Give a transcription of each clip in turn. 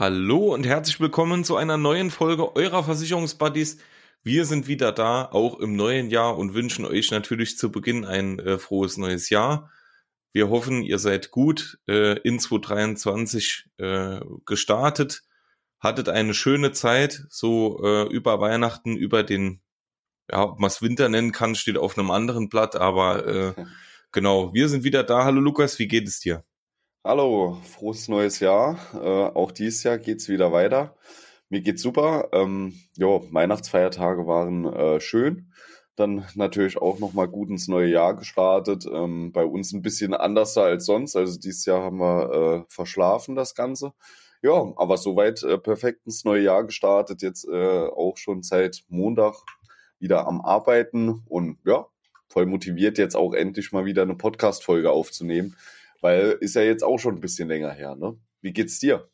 Hallo und herzlich willkommen zu einer neuen Folge eurer Versicherungsbuddies. Wir sind wieder da, auch im neuen Jahr und wünschen euch natürlich zu Beginn ein äh, frohes neues Jahr. Wir hoffen, ihr seid gut äh, in 2023 äh, gestartet, hattet eine schöne Zeit, so äh, über Weihnachten, über den, ja, ob man es Winter nennen kann, steht auf einem anderen Blatt, aber äh, genau, wir sind wieder da. Hallo Lukas, wie geht es dir? Hallo, frohes neues Jahr. Äh, auch dieses Jahr geht's wieder weiter. Mir geht's super. Ähm, jo, Weihnachtsfeiertage waren äh, schön. Dann natürlich auch nochmal gut ins neue Jahr gestartet. Ähm, bei uns ein bisschen anders als sonst. Also dieses Jahr haben wir äh, verschlafen das Ganze. Ja, aber soweit äh, perfekt ins neue Jahr gestartet. Jetzt äh, auch schon seit Montag wieder am Arbeiten und ja, voll motiviert jetzt auch endlich mal wieder eine Podcast-Folge aufzunehmen weil ist ja jetzt auch schon ein bisschen länger her, ne? Wie geht's dir?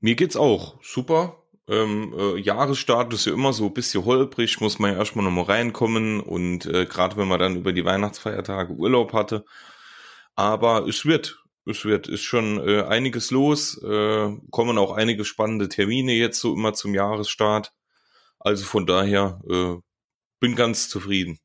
Mir geht's auch super. Ähm, äh, Jahresstart ist ja immer so ein bisschen holprig, muss man ja erstmal nochmal reinkommen und äh, gerade wenn man dann über die Weihnachtsfeiertage Urlaub hatte. Aber es wird, es wird, ist schon äh, einiges los, äh, kommen auch einige spannende Termine jetzt so immer zum Jahresstart. Also von daher äh, bin ganz zufrieden.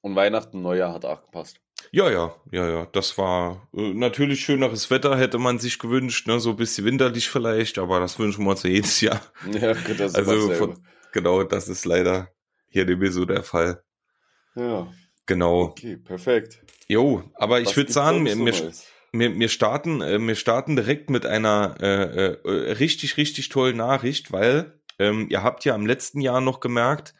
Und Weihnachten, Neujahr hat auch gepasst. Ja, ja, ja, ja. Das war äh, natürlich schöneres Wetter, hätte man sich gewünscht, ne? so ein bisschen winterlich vielleicht, aber das wünschen wir uns ja jedes Jahr. Ja, gut, das also von, genau, das ist leider hier mehr so der Fall. Ja. Genau. Okay, perfekt. Jo, aber ich würde sagen, wir, wir, wir, wir starten, äh, wir starten direkt mit einer äh, äh, richtig, richtig tollen Nachricht, weil ähm, ihr habt ja im letzten Jahr noch gemerkt,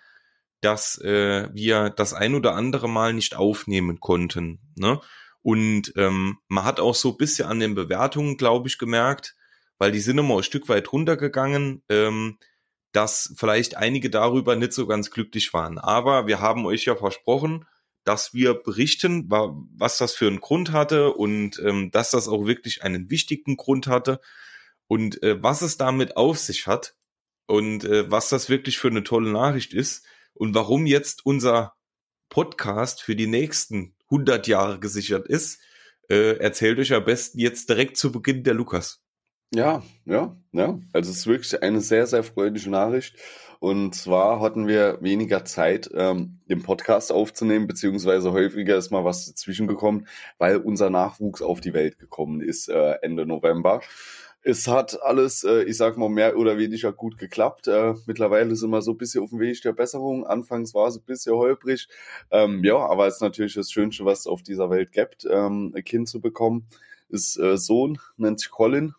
dass äh, wir das ein oder andere Mal nicht aufnehmen konnten. Ne? Und ähm, man hat auch so ein bisschen an den Bewertungen, glaube ich, gemerkt, weil die sind immer ein Stück weit runtergegangen, ähm, dass vielleicht einige darüber nicht so ganz glücklich waren. Aber wir haben euch ja versprochen, dass wir berichten, was das für einen Grund hatte und ähm, dass das auch wirklich einen wichtigen Grund hatte und äh, was es damit auf sich hat und äh, was das wirklich für eine tolle Nachricht ist und warum jetzt unser Podcast für die nächsten 100 Jahre gesichert ist, äh, erzählt euch am besten jetzt direkt zu Beginn der Lukas. Ja, ja, ja. Also es ist wirklich eine sehr, sehr freudige Nachricht. Und zwar hatten wir weniger Zeit, ähm, den Podcast aufzunehmen, beziehungsweise häufiger ist mal was dazwischen gekommen, weil unser Nachwuchs auf die Welt gekommen ist äh, Ende November es hat alles, äh, ich sag mal, mehr oder weniger gut geklappt. Äh, mittlerweile sind wir so ein bisschen auf dem Weg der Besserung. Anfangs war es ein bisschen holprig. Ähm, ja, aber es ist natürlich das Schönste, was es auf dieser Welt gibt, ähm, ein Kind zu bekommen. Ist äh, Sohn, nennt sich Colin.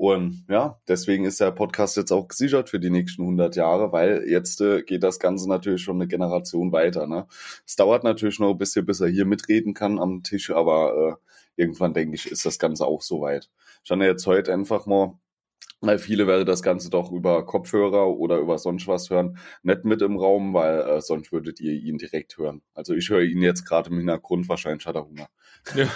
Und ja, deswegen ist der Podcast jetzt auch gesichert für die nächsten 100 Jahre, weil jetzt äh, geht das Ganze natürlich schon eine Generation weiter. Ne? Es dauert natürlich noch ein bisschen, bis er hier mitreden kann am Tisch, aber äh, irgendwann denke ich, ist das Ganze auch soweit. Habe jetzt heute einfach mal weil viele werden das Ganze doch über Kopfhörer oder über sonst was hören, nicht mit im Raum, weil äh, sonst würdet ihr ihn direkt hören. Also ich höre ihn jetzt gerade im Hintergrund, wahrscheinlich hat er Hunger. Ja.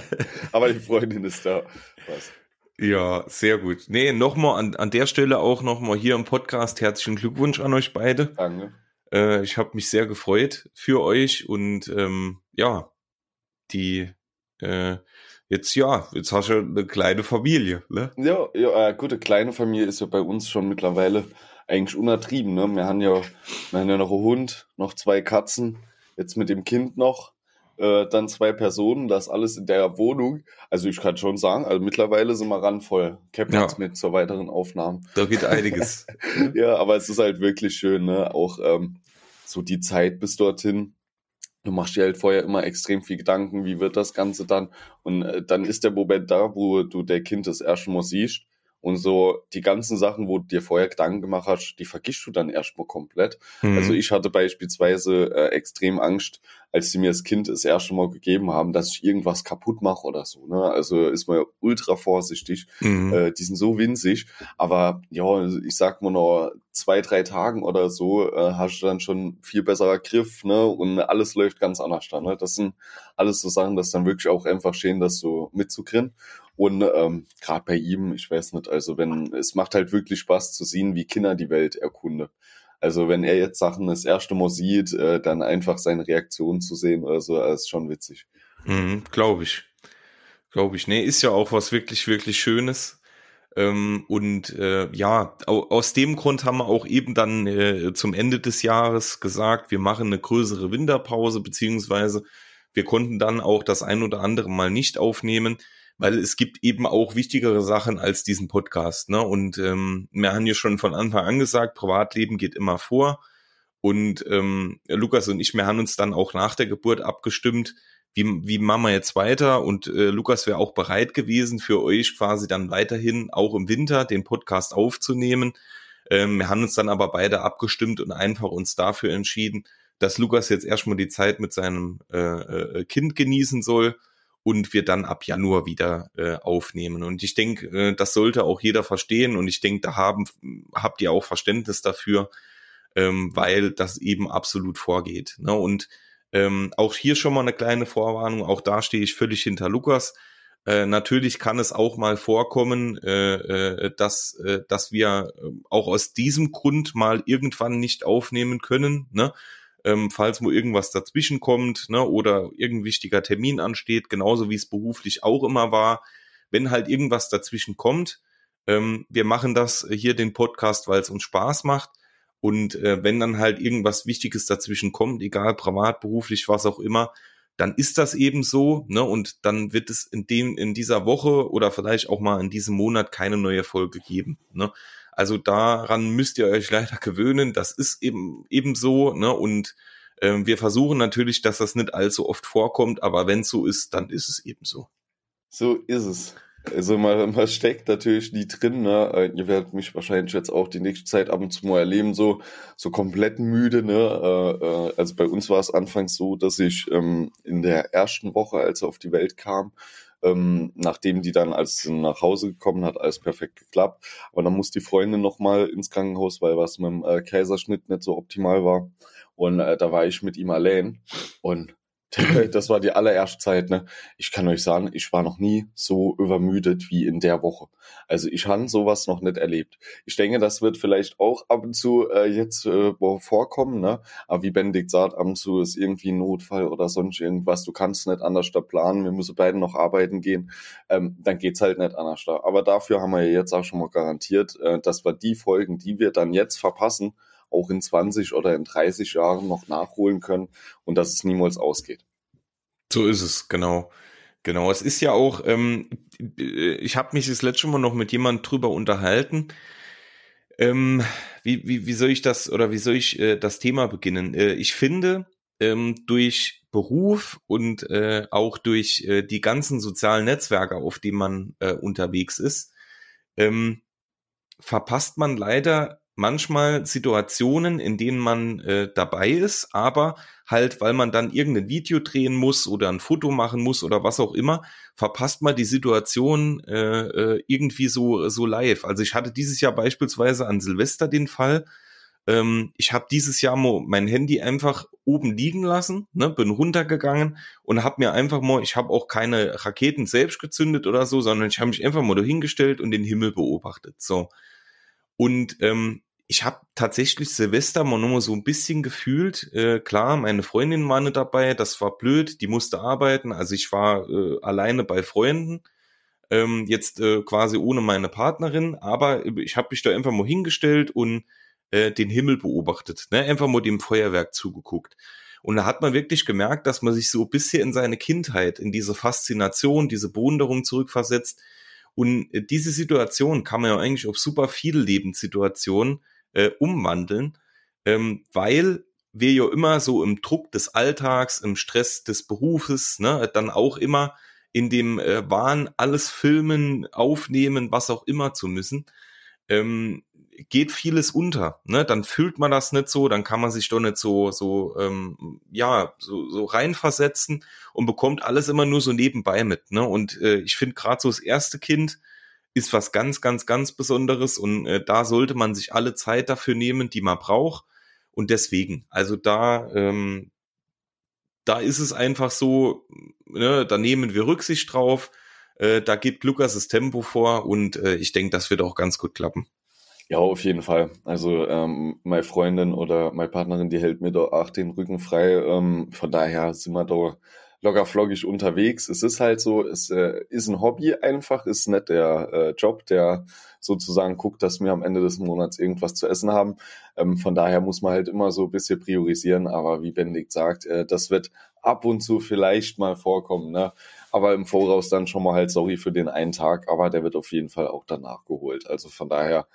Aber die Freundin ist da. Was? Ja, sehr gut. Nee, nochmal an, an der Stelle auch nochmal hier im Podcast herzlichen Glückwunsch an euch beide. Danke. Äh, ich habe mich sehr gefreut für euch und ähm, ja, die äh, jetzt ja, jetzt hast du eine kleine Familie, ne? Ja, ja, äh, gute kleine Familie ist ja bei uns schon mittlerweile eigentlich unertrieben, ne? Wir haben ja, wir haben ja noch einen Hund, noch zwei Katzen, jetzt mit dem Kind noch, äh, dann zwei Personen, das alles in der Wohnung. Also ich kann schon sagen, also mittlerweile sind wir randvoll. Cap ja. mit zur weiteren Aufnahmen. Da geht einiges. ja, aber es ist halt wirklich schön, ne? Auch ähm, so die Zeit bis dorthin du machst dir halt vorher immer extrem viel Gedanken, wie wird das Ganze dann? Und äh, dann ist der Moment da, wo du der Kind das erste Mal siehst und so die ganzen Sachen, wo du dir vorher Gedanken gemacht hast, die vergisst du dann erstmal komplett. Mhm. Also ich hatte beispielsweise äh, extrem Angst, als sie mir das Kind das erste Mal gegeben haben, dass ich irgendwas kaputt mache oder so. Ne? Also ist man ja ultra vorsichtig. Mhm. Äh, die sind so winzig. Aber ja, ich sag mal noch zwei, drei Tagen oder so äh, hast du dann schon viel besserer Griff, ne? Und alles läuft ganz anders dann. Ne? Das sind alles so Sachen, das dann wirklich auch einfach schön, das so mitzukriegen. Und ähm, gerade bei ihm, ich weiß nicht, also wenn es macht halt wirklich Spaß zu sehen, wie Kinder die Welt erkunden. Also wenn er jetzt Sachen das erste Mal sieht, äh, dann einfach seine Reaktion zu sehen oder so, ist schon witzig. Mhm, Glaube ich. Glaube ich. Nee, ist ja auch was wirklich, wirklich Schönes. Ähm, und äh, ja, aus dem Grund haben wir auch eben dann äh, zum Ende des Jahres gesagt, wir machen eine größere Winterpause, beziehungsweise wir konnten dann auch das ein oder andere mal nicht aufnehmen, weil es gibt eben auch wichtigere Sachen als diesen Podcast. Ne? Und ähm, wir haben ja schon von Anfang an gesagt, Privatleben geht immer vor. Und ähm, Lukas und ich, wir haben uns dann auch nach der Geburt abgestimmt, wie, wie machen wir jetzt weiter? Und äh, Lukas wäre auch bereit gewesen, für euch quasi dann weiterhin auch im Winter den Podcast aufzunehmen. Ähm, wir haben uns dann aber beide abgestimmt und einfach uns dafür entschieden, dass Lukas jetzt erstmal die Zeit mit seinem äh, äh, Kind genießen soll und wir dann ab Januar wieder äh, aufnehmen. Und ich denke, äh, das sollte auch jeder verstehen und ich denke, da haben, habt ihr auch Verständnis dafür, ähm, weil das eben absolut vorgeht. Ne? Und ähm, auch hier schon mal eine kleine Vorwarnung, auch da stehe ich völlig hinter Lukas. Äh, natürlich kann es auch mal vorkommen, äh, äh, dass, äh, dass wir äh, auch aus diesem Grund mal irgendwann nicht aufnehmen können, ne? Ähm, falls mal irgendwas dazwischen kommt ne? oder irgendein wichtiger Termin ansteht, genauso wie es beruflich auch immer war. Wenn halt irgendwas dazwischen kommt, ähm, wir machen das hier den Podcast, weil es uns Spaß macht. Und äh, wenn dann halt irgendwas Wichtiges dazwischen kommt, egal privat, beruflich, was auch immer, dann ist das eben so, ne? Und dann wird es in dem, in dieser Woche oder vielleicht auch mal in diesem Monat keine neue Folge geben. Ne? Also daran müsst ihr euch leider gewöhnen. Das ist eben eben so, ne? Und äh, wir versuchen natürlich, dass das nicht allzu oft vorkommt, aber wenn es so ist, dann ist es eben so. So ist es. Also man, man steckt natürlich nie drin, ne? Äh, ihr werdet mich wahrscheinlich jetzt auch die nächste Zeit ab und zu mal erleben, so, so komplett müde, ne? Äh, äh, also bei uns war es anfangs so, dass ich ähm, in der ersten Woche, als er auf die Welt kam, ähm, nachdem die dann, als sie nach Hause gekommen hat, alles perfekt geklappt. Aber dann muss die Freundin nochmal ins Krankenhaus, weil was mit dem äh, Kaiserschnitt nicht so optimal war. Und äh, da war ich mit ihm allein. Und das war die allererste Zeit, ne? Ich kann euch sagen, ich war noch nie so übermüdet wie in der Woche. Also ich habe sowas noch nicht erlebt. Ich denke, das wird vielleicht auch ab und zu äh, jetzt äh, vorkommen, ne? Aber wie Benedikt sagt, ab und zu ist irgendwie ein Notfall oder sonst irgendwas. Du kannst nicht anders da planen. Wir müssen beide noch arbeiten gehen. Ähm, dann geht's halt nicht anders da. Aber dafür haben wir ja jetzt auch schon mal garantiert, äh, dass wir die Folgen, die wir dann jetzt verpassen, auch in 20 oder in 30 Jahren noch nachholen können und dass es niemals ausgeht. So ist es, genau. Genau, es ist ja auch, ähm, ich habe mich das letzte Mal noch mit jemand drüber unterhalten. Ähm, wie, wie, wie soll ich das oder wie soll ich äh, das Thema beginnen? Äh, ich finde, ähm, durch Beruf und äh, auch durch äh, die ganzen sozialen Netzwerke, auf denen man äh, unterwegs ist, ähm, verpasst man leider manchmal Situationen, in denen man äh, dabei ist, aber halt, weil man dann irgendein Video drehen muss oder ein Foto machen muss oder was auch immer, verpasst man die Situation äh, äh, irgendwie so so live. Also ich hatte dieses Jahr beispielsweise an Silvester den Fall, ähm, ich habe dieses Jahr mal mein Handy einfach oben liegen lassen, ne, bin runtergegangen und habe mir einfach mal, ich habe auch keine Raketen selbst gezündet oder so, sondern ich habe mich einfach mal dahingestellt und den Himmel beobachtet. So. Und ähm, ich habe tatsächlich Silvester mal nur so ein bisschen gefühlt. Äh, klar, meine Freundin war nicht dabei, das war blöd, die musste arbeiten. Also ich war äh, alleine bei Freunden, ähm, jetzt äh, quasi ohne meine Partnerin, aber ich habe mich da einfach mal hingestellt und äh, den Himmel beobachtet, ne? einfach mal dem Feuerwerk zugeguckt. Und da hat man wirklich gemerkt, dass man sich so bisher in seine Kindheit, in diese Faszination, diese Bewunderung zurückversetzt. Und äh, diese Situation kann man ja eigentlich auf super viele Lebenssituationen äh, umwandeln, ähm, weil wir ja immer so im Druck des Alltags, im Stress des Berufes, ne, dann auch immer in dem äh, Wahn, alles filmen, aufnehmen, was auch immer zu müssen, ähm, geht vieles unter. Ne? Dann fühlt man das nicht so, dann kann man sich doch nicht so, so, ähm, ja, so, so reinversetzen und bekommt alles immer nur so nebenbei mit. Ne? Und äh, ich finde gerade so das erste Kind, ist was ganz, ganz, ganz Besonderes und äh, da sollte man sich alle Zeit dafür nehmen, die man braucht. Und deswegen, also da, ähm, da ist es einfach so, ne, da nehmen wir Rücksicht drauf, äh, da gibt Lukas das Tempo vor und äh, ich denke, das wird auch ganz gut klappen. Ja, auf jeden Fall. Also ähm, meine Freundin oder meine Partnerin, die hält mir da auch den Rücken frei. Ähm, von daher sind wir da locker floggig unterwegs. Es ist halt so, es äh, ist ein Hobby einfach, ist nicht der äh, Job, der sozusagen guckt, dass wir am Ende des Monats irgendwas zu essen haben. Ähm, von daher muss man halt immer so ein bisschen priorisieren, aber wie Benedikt sagt, äh, das wird ab und zu vielleicht mal vorkommen, ne? Aber im Voraus dann schon mal halt sorry für den einen Tag, aber der wird auf jeden Fall auch danach geholt. Also von daher,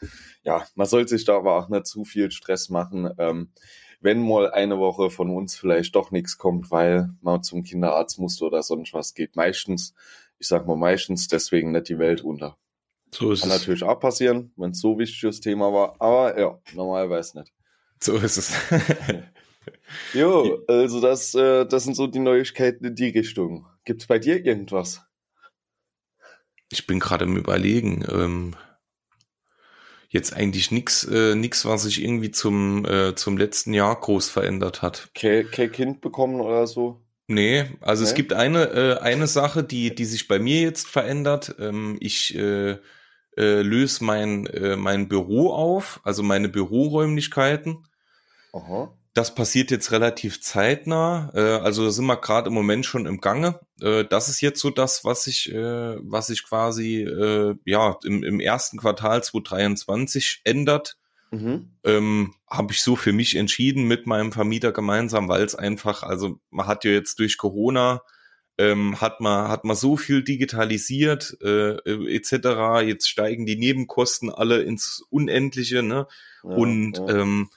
ja, man sollte sich da aber auch nicht zu viel Stress machen. Ähm, wenn mal eine Woche von uns vielleicht doch nichts kommt, weil man zum Kinderarzt musste oder sonst was geht. Meistens, ich sag mal meistens, deswegen nicht die Welt unter. So ist Kann es. natürlich auch passieren, wenn es so wichtiges Thema war, aber ja, normalerweise nicht. So ist es. jo, also das, äh, das sind so die Neuigkeiten in die Richtung. Gibt es bei dir irgendwas? Ich bin gerade im Überlegen. Ähm, jetzt eigentlich nichts, äh, nix, was sich irgendwie zum, äh, zum letzten Jahr groß verändert hat. Kein, kein Kind bekommen oder so? Nee, also nee? es gibt eine, äh, eine Sache, die, die sich bei mir jetzt verändert. Ähm, ich äh, äh, löse mein, äh, mein Büro auf, also meine Büroräumlichkeiten. Aha. Das passiert jetzt relativ zeitnah. Äh, also da sind wir gerade im Moment schon im Gange. Äh, das ist jetzt so das, was ich, äh, was sich quasi äh, ja im, im ersten Quartal 2023 ändert. Mhm. Ähm, habe ich so für mich entschieden mit meinem Vermieter gemeinsam, weil es einfach, also man hat ja jetzt durch Corona ähm, hat man hat man so viel digitalisiert äh, etc. Jetzt steigen die Nebenkosten alle ins Unendliche, ne? Ja, und ja. Ähm,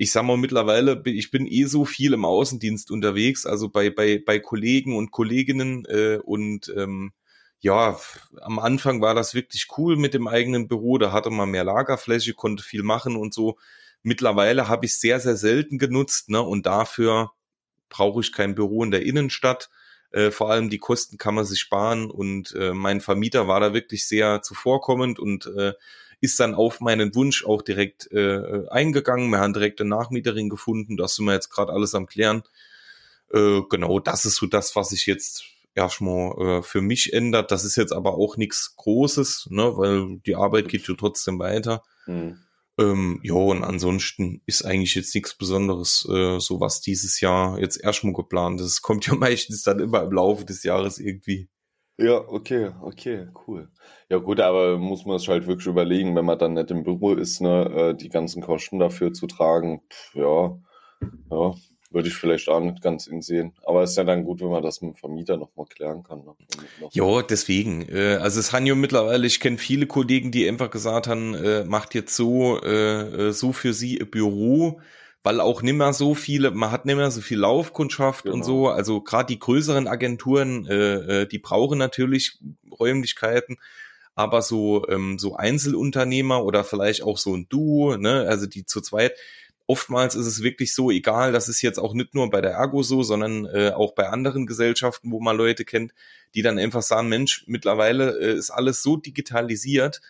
ich sag mal mittlerweile, ich bin eh so viel im Außendienst unterwegs, also bei, bei, bei Kollegen und Kolleginnen äh, und ähm, ja, am Anfang war das wirklich cool mit dem eigenen Büro, da hatte man mehr Lagerfläche, konnte viel machen und so. Mittlerweile habe ich sehr, sehr selten genutzt, ne? Und dafür brauche ich kein Büro in der Innenstadt. Äh, vor allem die Kosten kann man sich sparen und äh, mein Vermieter war da wirklich sehr zuvorkommend und äh, ist dann auf meinen Wunsch auch direkt äh, eingegangen. Wir haben direkt eine Nachmieterin gefunden. Das sind wir jetzt gerade alles am klären. Äh, genau, das ist so das, was sich jetzt erstmal äh, für mich ändert. Das ist jetzt aber auch nichts Großes, ne, weil die Arbeit geht ja trotzdem weiter. Mhm. Ähm, ja, und ansonsten ist eigentlich jetzt nichts Besonderes, äh, so was dieses Jahr jetzt erstmal geplant ist. Kommt ja meistens dann immer im Laufe des Jahres irgendwie. Ja, okay, okay, cool. Ja gut, aber muss man es halt wirklich überlegen, wenn man dann nicht im Büro ist, ne, äh, die ganzen Kosten dafür zu tragen. Pff, ja, ja, würde ich vielleicht auch nicht ganz sehen. Aber es ist ja dann gut, wenn man das mit dem Vermieter nochmal klären kann. Ne? Ja, deswegen. Äh, also es haben ja mittlerweile, ich kenne viele Kollegen, die einfach gesagt haben, äh, macht jetzt so, so für sie ihr Büro weil auch nimmer so viele, man hat nimmer so viel Laufkundschaft genau. und so. Also gerade die größeren Agenturen, äh, äh, die brauchen natürlich Räumlichkeiten, aber so ähm, so Einzelunternehmer oder vielleicht auch so ein Duo, ne, also die zu zweit. Oftmals ist es wirklich so, egal, das ist jetzt auch nicht nur bei der Ergo so, sondern äh, auch bei anderen Gesellschaften, wo man Leute kennt, die dann einfach sagen, Mensch, mittlerweile äh, ist alles so digitalisiert,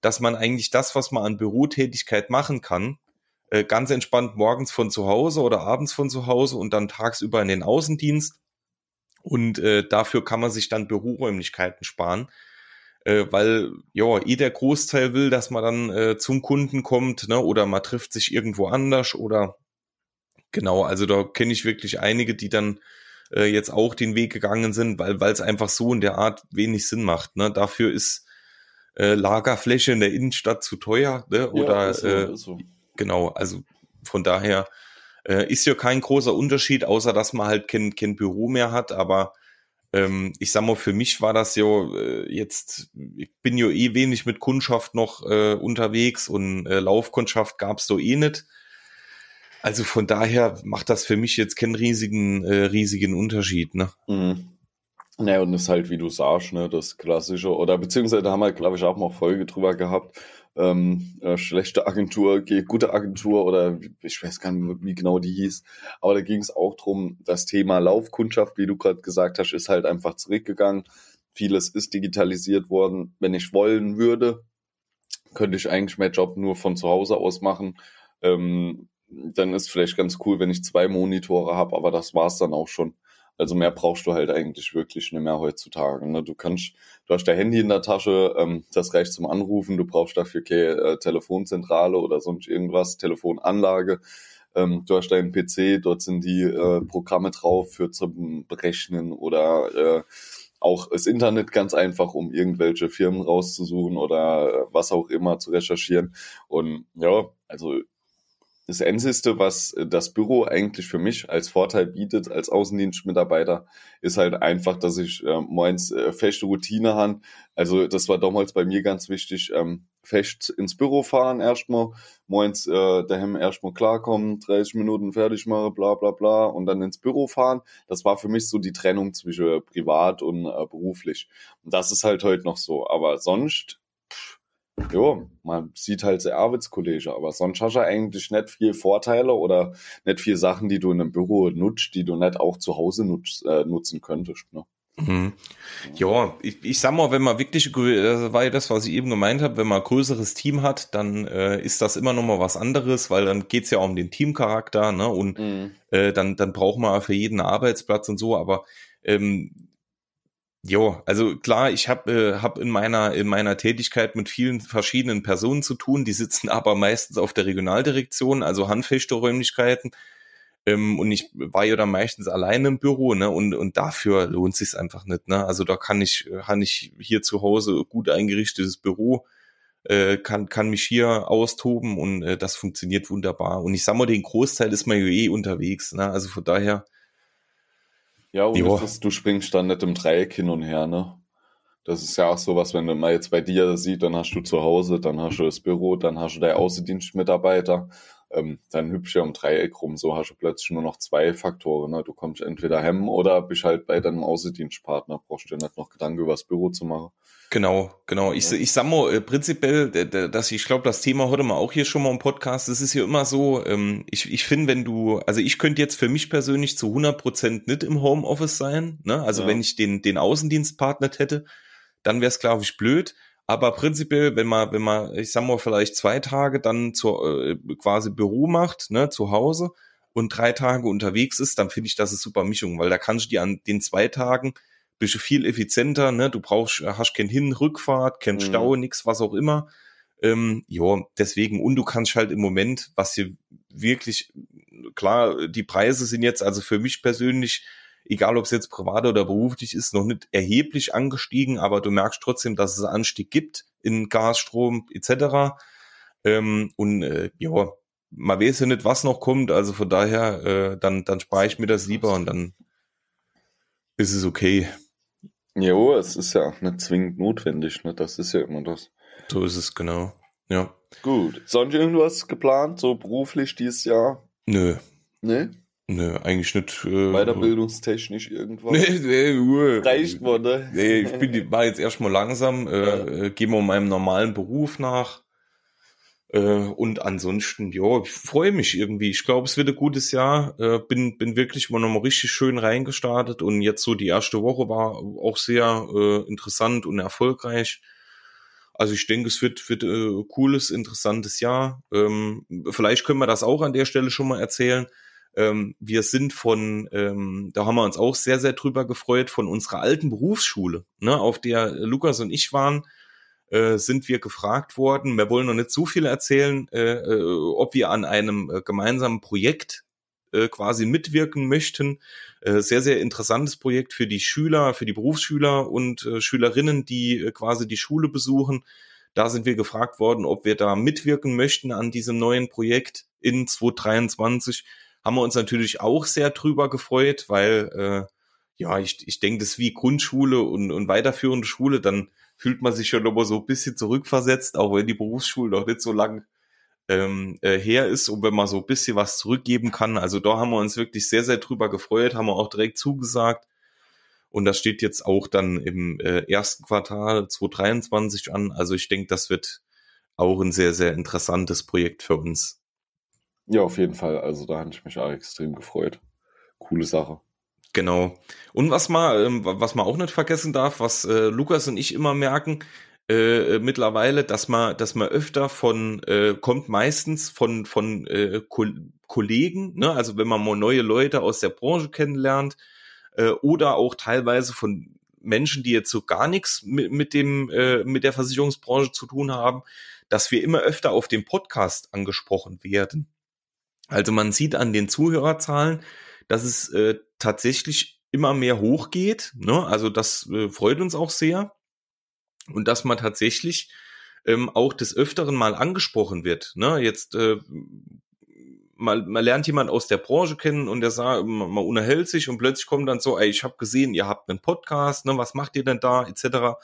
dass man eigentlich das, was man an Bürotätigkeit machen kann, äh, ganz entspannt morgens von zu Hause oder abends von zu Hause und dann tagsüber in den Außendienst. Und äh, dafür kann man sich dann Büroräumlichkeiten sparen. Äh, weil ja, eh der Großteil will, dass man dann äh, zum Kunden kommt, ne, oder man trifft sich irgendwo anders oder genau, also da kenne ich wirklich einige, die dann äh, jetzt auch den Weg gegangen sind, weil weil es einfach so in der Art wenig Sinn macht. Ne? Dafür ist äh, Lagerfläche in der Innenstadt zu teuer, ne? Oder ja, ist so, äh, ist so genau, also von daher äh, ist ja kein großer Unterschied, außer dass man halt kein, kein Büro mehr hat, aber ähm, ich sag mal, für mich war das ja äh, jetzt, ich bin ja eh wenig mit Kundschaft noch äh, unterwegs und äh, Laufkundschaft gab's so eh nicht. Also von daher macht das für mich jetzt keinen riesigen, äh, riesigen Unterschied, ne? Mhm. Naja, und das ist halt, wie du sagst, ne, das Klassische, oder beziehungsweise da haben wir, glaube ich, auch mal Folge drüber gehabt, ähm, äh, schlechte Agentur, gute Agentur oder ich weiß gar nicht, wie genau die hieß. Aber da ging es auch drum, das Thema Laufkundschaft, wie du gerade gesagt hast, ist halt einfach zurückgegangen. Vieles ist digitalisiert worden. Wenn ich wollen würde, könnte ich eigentlich meinen Job nur von zu Hause aus machen. Ähm, dann ist vielleicht ganz cool, wenn ich zwei Monitore habe, aber das war's dann auch schon. Also mehr brauchst du halt eigentlich wirklich nicht mehr heutzutage. Ne? Du kannst, du hast dein Handy in der Tasche, ähm, das reicht zum Anrufen, du brauchst dafür keine äh, Telefonzentrale oder sonst irgendwas, Telefonanlage. Ähm, du hast deinen PC, dort sind die äh, Programme drauf für zum Berechnen oder äh, auch das Internet ganz einfach, um irgendwelche Firmen rauszusuchen oder äh, was auch immer zu recherchieren. Und ja, also das Einzige, was äh, das Büro eigentlich für mich als Vorteil bietet, als Außendienstmitarbeiter, ist halt einfach, dass ich äh, moins äh, feste Routine habe. Also das war damals bei mir ganz wichtig, ähm, fest ins Büro fahren erstmal, moins äh, daheim erstmal klarkommen, 30 Minuten fertig machen, bla bla bla und dann ins Büro fahren. Das war für mich so die Trennung zwischen privat und äh, beruflich. Und das ist halt heute noch so. Aber sonst ja, man sieht halt sehr Arbeitskollege, aber sonst hast du eigentlich nicht viel Vorteile oder nicht viel Sachen, die du in einem Büro nutzt, die du nicht auch zu Hause nutz, äh, nutzen könntest. Ne? Mhm. Ja, ich, ich sag mal, wenn man wirklich, das war ja das, was ich eben gemeint habe, wenn man ein größeres Team hat, dann äh, ist das immer noch mal was anderes, weil dann geht's ja auch um den Teamcharakter, ne? Und mhm. äh, dann, dann braucht man für jeden Arbeitsplatz und so, aber ähm, Jo, also klar, ich habe äh, hab in meiner in meiner Tätigkeit mit vielen verschiedenen Personen zu tun. Die sitzen aber meistens auf der Regionaldirektion, also handfeste Räumlichkeiten. Ähm, und ich war ja dann meistens alleine im Büro, ne? Und und dafür lohnt sich's einfach nicht, ne? Also da kann ich kann ich hier zu Hause gut eingerichtetes Büro äh, kann kann mich hier austoben und äh, das funktioniert wunderbar. Und ich sag mal, den Großteil ist man ja eh unterwegs, ne? Also von daher ja, und ist, du springst dann nicht im Dreieck hin und her, ne? Das ist ja auch sowas, wenn du mal jetzt bei dir sieht, dann hast du zu Hause, dann hast du das Büro, dann hast du deinen Außendienstmitarbeiter, ähm, dann hübsch ja im Dreieck rum, so hast du plötzlich nur noch zwei Faktoren, ne? Du kommst entweder hem oder bist halt bei deinem Außendienstpartner, brauchst du nicht noch Gedanken über das Büro zu machen. Genau, genau. Ich, ich sag mal, äh, prinzipiell, dass ich glaube, das Thema heute mal auch hier schon mal im Podcast, das ist ja immer so, ähm, ich, ich finde, wenn du, also ich könnte jetzt für mich persönlich zu 100 Prozent nicht im Homeoffice sein, ne? also ja. wenn ich den, den Außendienstpartner hätte, dann wäre es, glaube ich, blöd. Aber prinzipiell, wenn man, wenn man, ich sag mal, vielleicht zwei Tage dann zur äh, quasi Büro macht, ne, zu Hause und drei Tage unterwegs ist, dann finde ich, das ist super Mischung, weil da kannst du dir an den zwei Tagen bist du viel effizienter, ne? Du brauchst, hast kein Hin, Rückfahrt, kein mhm. Stau, nix, was auch immer. Ähm, ja, deswegen, und du kannst halt im Moment, was hier wirklich, klar, die Preise sind jetzt also für mich persönlich, egal ob es jetzt privat oder beruflich ist, noch nicht erheblich angestiegen, aber du merkst trotzdem, dass es Anstieg gibt in Gas, Strom etc. Ähm, und äh, ja, man weiß ja nicht, was noch kommt, also von daher, äh, dann, dann spare ich mir das lieber und dann ist es okay. Jo, es ist ja auch nicht zwingend notwendig, ne? Das ist ja immer das. So ist es, genau. Ja. Gut. Sonst irgendwas geplant, so beruflich dieses Jahr? Nö. Nee? Nö, eigentlich nicht. Äh, Weiterbildungstechnisch irgendwas? Nee, nee, Uhr. Reicht mal, ne? Nee, ich bin, war jetzt erstmal langsam, äh, ja. äh, gehe mal meinem normalen Beruf nach. Äh, und ansonsten, ja, ich freue mich irgendwie. Ich glaube, es wird ein gutes Jahr. Äh, bin, bin wirklich mal nochmal richtig schön reingestartet und jetzt so die erste Woche war auch sehr äh, interessant und erfolgreich. Also ich denke, es wird, wird äh, cooles, interessantes Jahr. Ähm, vielleicht können wir das auch an der Stelle schon mal erzählen. Ähm, wir sind von, ähm, da haben wir uns auch sehr, sehr drüber gefreut, von unserer alten Berufsschule, ne, auf der Lukas und ich waren äh, sind wir gefragt worden, wir wollen noch nicht so viel erzählen, äh, äh, ob wir an einem äh, gemeinsamen Projekt äh, quasi mitwirken möchten. Sehr, sehr interessantes Projekt für die Schüler, für die Berufsschüler und Schülerinnen, die quasi die Schule besuchen. Da sind wir gefragt worden, ob wir da mitwirken möchten an diesem neuen Projekt in 2023. Haben wir uns natürlich auch sehr drüber gefreut, weil äh, ja, ich, ich denke, das ist wie Grundschule und, und weiterführende Schule, dann fühlt man sich schon immer so ein bisschen zurückversetzt, auch wenn die Berufsschule noch nicht so lang ähm, äh, her ist und wenn man so ein bisschen was zurückgeben kann. Also da haben wir uns wirklich sehr, sehr drüber gefreut, haben wir auch direkt zugesagt. Und das steht jetzt auch dann im äh, ersten Quartal 2023 an. Also ich denke, das wird auch ein sehr, sehr interessantes Projekt für uns. Ja, auf jeden Fall. Also da habe ich mich auch extrem gefreut. Coole Sache. Genau. Und was man, ähm, was man auch nicht vergessen darf, was äh, Lukas und ich immer merken, äh, mittlerweile, dass man, dass man öfter von, äh, kommt meistens von, von äh, Ko Kollegen, ne? also wenn man mal neue Leute aus der Branche kennenlernt, äh, oder auch teilweise von Menschen, die jetzt so gar nichts mit, mit dem, äh, mit der Versicherungsbranche zu tun haben, dass wir immer öfter auf dem Podcast angesprochen werden. Also man sieht an den Zuhörerzahlen, dass es äh, tatsächlich immer mehr hochgeht. Ne? Also das äh, freut uns auch sehr. Und dass man tatsächlich ähm, auch des Öfteren mal angesprochen wird. Ne? Jetzt äh, mal, man lernt jemand aus der Branche kennen und der sagt, man, man unterhält sich und plötzlich kommt dann so, ey, ich habe gesehen, ihr habt einen Podcast, ne, was macht ihr denn da, etc.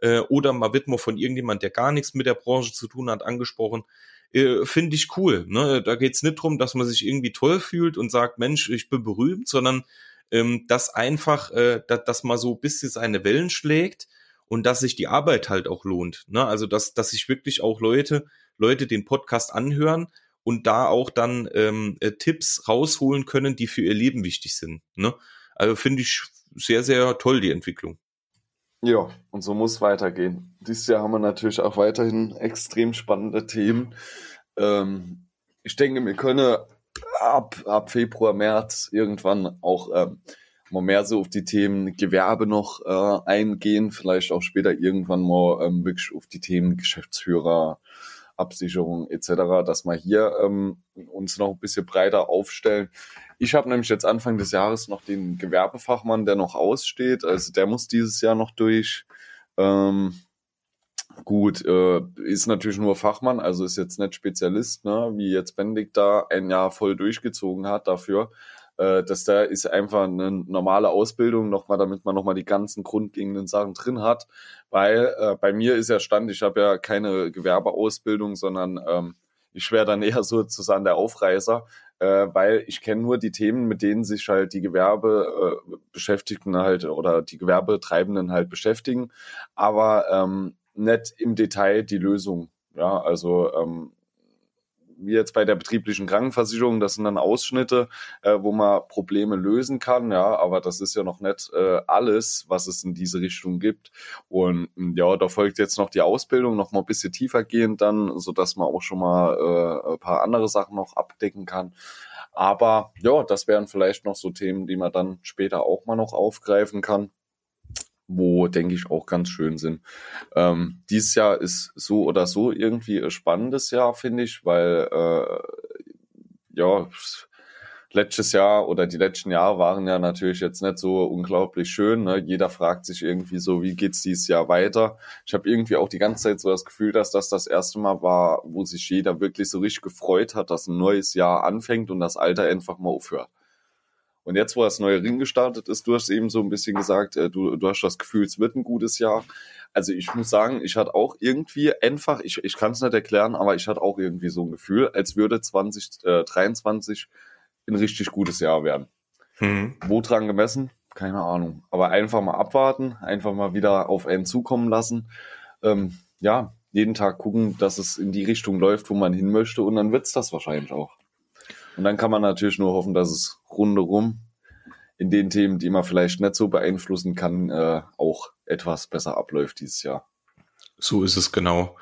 Äh, oder man wird mal von irgendjemand, der gar nichts mit der Branche zu tun hat, angesprochen. Äh, Finde ich cool. Ne? Da geht's nicht drum, dass man sich irgendwie toll fühlt und sagt, Mensch, ich bin berühmt, sondern ähm, dass einfach, äh, dass, dass man so ein bisschen seine Wellen schlägt und dass sich die Arbeit halt auch lohnt. Ne? Also dass, dass sich wirklich auch Leute, Leute den Podcast anhören und da auch dann ähm, äh, Tipps rausholen können, die für ihr Leben wichtig sind. Ne? Also finde ich sehr, sehr toll, die Entwicklung. Ja, und so muss weitergehen. Dieses Jahr haben wir natürlich auch weiterhin extrem spannende Themen. Ähm, ich denke, wir können ab, ab Februar, März irgendwann auch ähm, mal mehr so auf die Themen Gewerbe noch äh, eingehen, vielleicht auch später irgendwann mal ähm, wirklich auf die Themen Geschäftsführer, Absicherung etc., dass wir hier ähm, uns noch ein bisschen breiter aufstellen. Ich habe nämlich jetzt Anfang des Jahres noch den Gewerbefachmann, der noch aussteht. Also der muss dieses Jahr noch durch. Ähm, gut, äh, ist natürlich nur Fachmann, also ist jetzt nicht Spezialist, ne, wie jetzt Bendig da ein Jahr voll durchgezogen hat dafür. Äh, dass da ist einfach eine normale Ausbildung nochmal, damit man nochmal die ganzen grundlegenden Sachen drin hat. Weil äh, bei mir ist ja Stand, ich habe ja keine Gewerbeausbildung, sondern ähm, ich wäre dann eher sozusagen der Aufreißer, äh, weil ich kenne nur die Themen, mit denen sich halt die Gewerbe äh, halt oder die Gewerbetreibenden halt beschäftigen, aber ähm, nicht im Detail die Lösung. Ja, also ähm, wie jetzt bei der betrieblichen Krankenversicherung, das sind dann Ausschnitte, äh, wo man Probleme lösen kann, ja, aber das ist ja noch nicht äh, alles, was es in diese Richtung gibt. Und ja, da folgt jetzt noch die Ausbildung, noch mal ein bisschen tiefer gehend dann, so dass man auch schon mal äh, ein paar andere Sachen noch abdecken kann. Aber ja, das wären vielleicht noch so Themen, die man dann später auch mal noch aufgreifen kann wo, denke ich, auch ganz schön sind. Ähm, dieses Jahr ist so oder so irgendwie ein spannendes Jahr, finde ich, weil äh, ja, letztes Jahr oder die letzten Jahre waren ja natürlich jetzt nicht so unglaublich schön. Ne? Jeder fragt sich irgendwie so, wie geht's dieses Jahr weiter? Ich habe irgendwie auch die ganze Zeit so das Gefühl, dass das das erste Mal war, wo sich jeder wirklich so richtig gefreut hat, dass ein neues Jahr anfängt und das Alter einfach mal aufhört. Und jetzt, wo das neue Ring gestartet ist, du hast eben so ein bisschen gesagt, äh, du, du hast das Gefühl, es wird ein gutes Jahr. Also ich muss sagen, ich hatte auch irgendwie einfach, ich, ich kann es nicht erklären, aber ich hatte auch irgendwie so ein Gefühl, als würde 2023 äh, ein richtig gutes Jahr werden. Mhm. Wo dran gemessen? Keine Ahnung. Aber einfach mal abwarten, einfach mal wieder auf einen zukommen lassen. Ähm, ja, jeden Tag gucken, dass es in die Richtung läuft, wo man hin möchte und dann wird's das wahrscheinlich auch. Und dann kann man natürlich nur hoffen, dass es rundherum in den Themen, die man vielleicht nicht so beeinflussen kann, äh, auch etwas besser abläuft dieses Jahr. So ist es genau.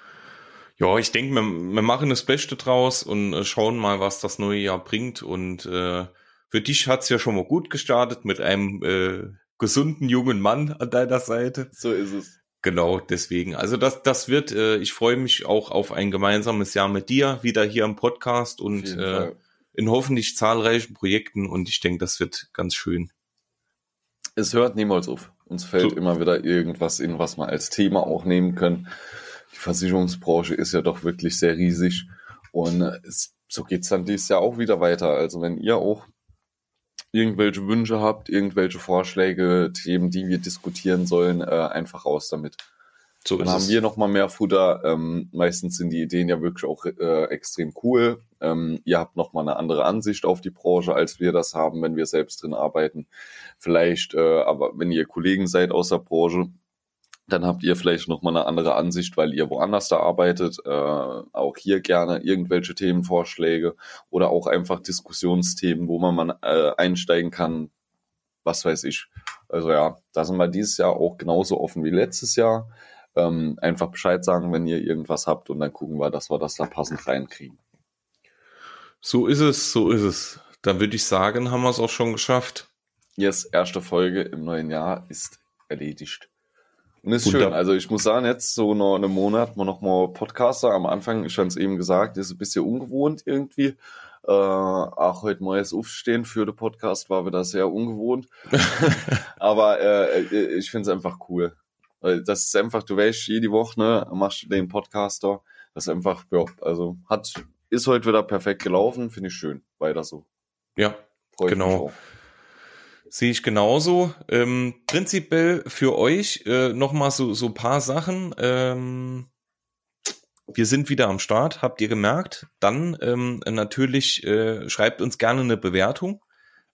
Ja, ich denke, wir, wir machen das Beste draus und äh, schauen mal, was das neue Jahr bringt. Und äh, für dich hat's ja schon mal gut gestartet mit einem äh, gesunden jungen Mann an deiner Seite. So ist es. Genau, deswegen. Also das, das wird, äh, ich freue mich auch auf ein gemeinsames Jahr mit dir, wieder hier am Podcast und äh, in hoffentlich zahlreichen Projekten und ich denke, das wird ganz schön. Es hört niemals auf. Uns fällt so. immer wieder irgendwas in, was wir als Thema auch nehmen können. Die Versicherungsbranche ist ja doch wirklich sehr riesig und es, so geht's dann dieses Jahr auch wieder weiter. Also wenn ihr auch irgendwelche Wünsche habt, irgendwelche Vorschläge, Themen, die wir diskutieren sollen, äh, einfach raus damit. So dann haben wir noch mal mehr Futter. Ähm, meistens sind die Ideen ja wirklich auch äh, extrem cool. Ähm, ihr habt noch mal eine andere Ansicht auf die Branche, als wir das haben, wenn wir selbst drin arbeiten. Vielleicht, äh, aber wenn ihr Kollegen seid aus der Branche, dann habt ihr vielleicht noch mal eine andere Ansicht, weil ihr woanders da arbeitet. Äh, auch hier gerne irgendwelche Themenvorschläge oder auch einfach Diskussionsthemen, wo man mal äh, einsteigen kann. Was weiß ich. Also ja, da sind wir dieses Jahr auch genauso offen wie letztes Jahr. Ähm, einfach Bescheid sagen, wenn ihr irgendwas habt und dann gucken wir, dass wir das da passend reinkriegen. So ist es, so ist es. Dann würde ich sagen, haben wir es auch schon geschafft. Yes, erste Folge im neuen Jahr ist erledigt. Und ist Wunderbar. schön. Also ich muss sagen, jetzt so noch einen Monat mal noch mal Podcaster. Am Anfang, ich habe es eben gesagt, ist ein bisschen ungewohnt irgendwie. Äh, auch heute neues Aufstehen für den Podcast war wieder sehr ungewohnt. Aber äh, äh ich finde es einfach cool. Das ist einfach, du weißt, jede Woche ne, machst du den Podcaster. Das ist einfach, ja, also hat, ist heute wieder perfekt gelaufen, finde ich schön. Weiter so. Ja, Freut genau. Sehe ich genauso. Ähm, prinzipiell für euch äh, nochmal so, so paar Sachen. Ähm, wir sind wieder am Start, habt ihr gemerkt. Dann ähm, natürlich äh, schreibt uns gerne eine Bewertung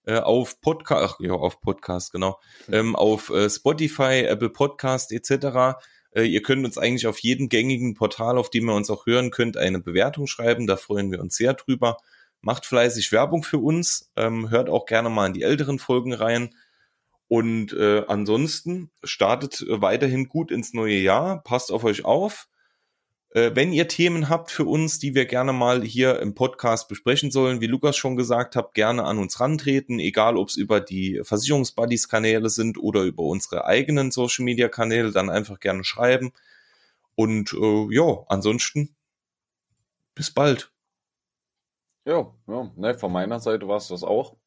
äh, auf Podcast, ja, auf Podcast, genau, ähm, auf äh, Spotify, Apple Podcast etc. Äh, ihr könnt uns eigentlich auf jedem gängigen Portal, auf dem ihr uns auch hören könnt, eine Bewertung schreiben. Da freuen wir uns sehr drüber. Macht fleißig Werbung für uns. Ähm, hört auch gerne mal in die älteren Folgen rein. Und äh, ansonsten startet weiterhin gut ins neue Jahr. Passt auf euch auf. Äh, wenn ihr Themen habt für uns, die wir gerne mal hier im Podcast besprechen sollen, wie Lukas schon gesagt hat, gerne an uns rantreten, egal ob es über die Versicherungsbuddies-Kanäle sind oder über unsere eigenen Social-Media-Kanäle, dann einfach gerne schreiben. Und äh, ja, ansonsten bis bald. Ja, ja, ne, von meiner Seite war es das auch.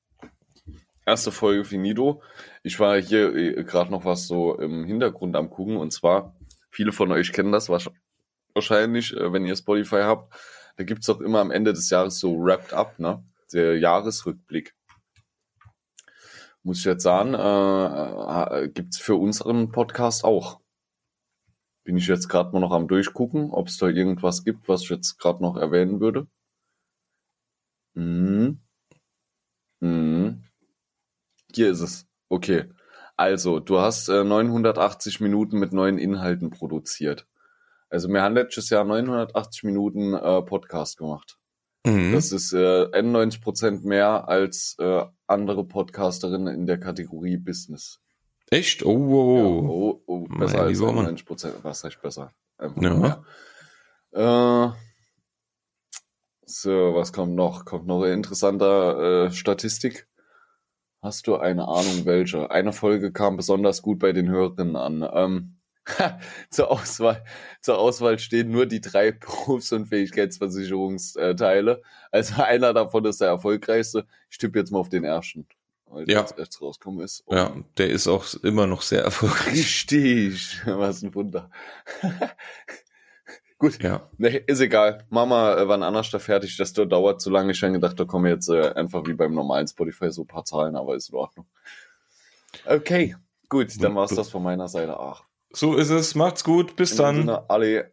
Erste Folge Finito. Ich war hier äh, gerade noch was so im Hintergrund am gucken und zwar, viele von euch kennen das wahrscheinlich, äh, wenn ihr Spotify habt. Da gibt es auch immer am Ende des Jahres so Wrapped Up, ne? Der Jahresrückblick. Muss ich jetzt sagen, äh, äh gibt es für unseren Podcast auch. Bin ich jetzt gerade mal noch am Durchgucken, ob es da irgendwas gibt, was ich jetzt gerade noch erwähnen würde. Mhm. Mhm. Hier ist es. Okay. Also, du hast äh, 980 Minuten mit neuen Inhalten produziert. Also, wir haben letztes Jahr 980 Minuten äh, Podcast gemacht. Mhm. Das ist äh, 91 Prozent mehr als äh, andere Podcasterinnen in der Kategorie Business. Echt? Oh, oh, ja, oh, oh besser als 91 Prozent. Was heißt besser? Einfach ja. Äh, so, was kommt noch? Kommt noch eine interessante äh, Statistik. Hast du eine Ahnung, welche? Eine Folge kam besonders gut bei den Hörerinnen an. Ähm, zur, Auswahl, zur Auswahl stehen nur die drei Berufsunfähigkeitsversicherungsteile. Also einer davon ist der erfolgreichste. Ich tippe jetzt mal auf den ersten, weil ja. der jetzt rauskommen ist. Und ja, der ist auch immer noch sehr erfolgreich. Richtig, was ein Wunder. Gut, ja. Nee, ist egal. Mama äh, wann anders da fertig. Das dauert zu lange. Ich habe gedacht, da kommen jetzt äh, einfach wie beim normalen Spotify so ein paar Zahlen, aber ist in Ordnung. Okay, gut, dann war's das von meiner Seite auch. So ist es. Macht's gut. Bis in dann. Alle